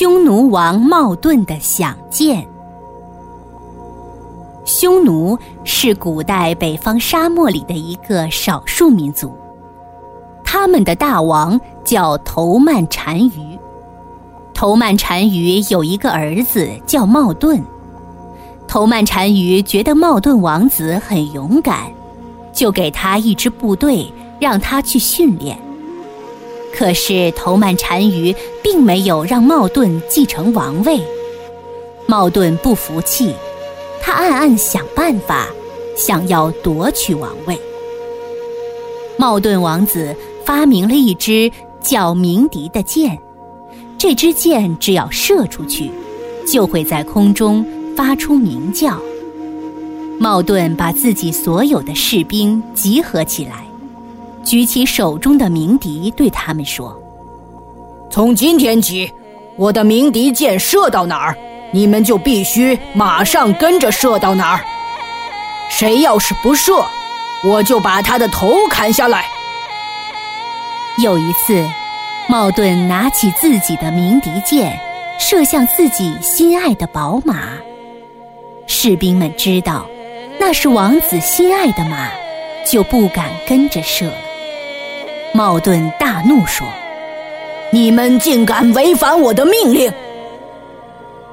匈奴王冒顿的想剑。匈奴是古代北方沙漠里的一个少数民族，他们的大王叫头曼单于。头曼单于有一个儿子叫冒顿。头曼单于觉得冒顿王子很勇敢，就给他一支部队，让他去训练。可是头曼单于并没有让冒顿继承王位，冒顿不服气，他暗暗想办法，想要夺取王位。冒顿王子发明了一支叫鸣笛的箭，这支箭只要射出去，就会在空中。发出鸣叫。茂顿把自己所有的士兵集合起来，举起手中的鸣笛，对他们说：“从今天起，我的鸣笛箭射到哪儿，你们就必须马上跟着射到哪儿。谁要是不射，我就把他的头砍下来。”有一次，茂顿拿起自己的鸣笛箭，射向自己心爱的宝马。士兵们知道那是王子心爱的马，就不敢跟着射了。茂顿大怒说：“你们竟敢违反我的命令！”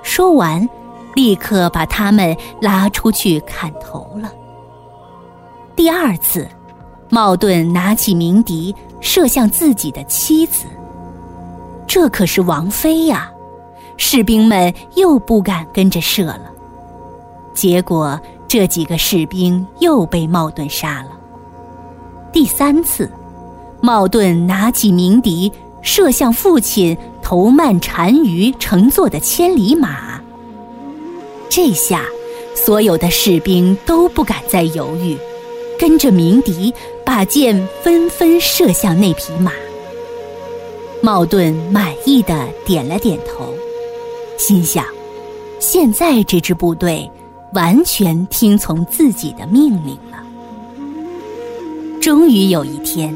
说完，立刻把他们拉出去砍头了。第二次，茂顿拿起鸣笛射向自己的妻子，这可是王妃呀！士兵们又不敢跟着射了。结果，这几个士兵又被茂顿杀了。第三次，茂顿拿起鸣笛射向父亲头曼单于乘坐的千里马。这下，所有的士兵都不敢再犹豫，跟着鸣笛把箭纷纷射向那匹马。茂顿满意的点了点头，心想：现在这支部队。完全听从自己的命令了。终于有一天，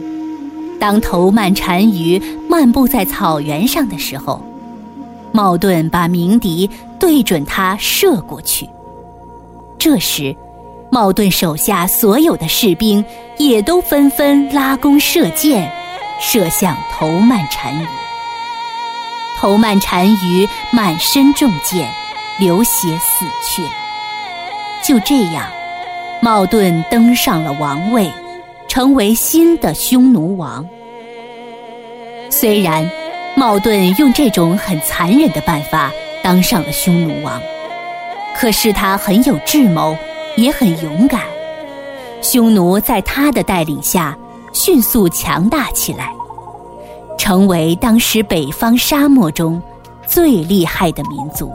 当头曼单于漫步在草原上的时候，茂顿把鸣笛对准他射过去。这时，茂顿手下所有的士兵也都纷纷拉弓射箭，射向头曼单于。头曼单于满身中箭，流血死去了。就这样，茂顿登上了王位，成为新的匈奴王。虽然茂顿用这种很残忍的办法当上了匈奴王，可是他很有智谋，也很勇敢。匈奴在他的带领下迅速强大起来，成为当时北方沙漠中最厉害的民族。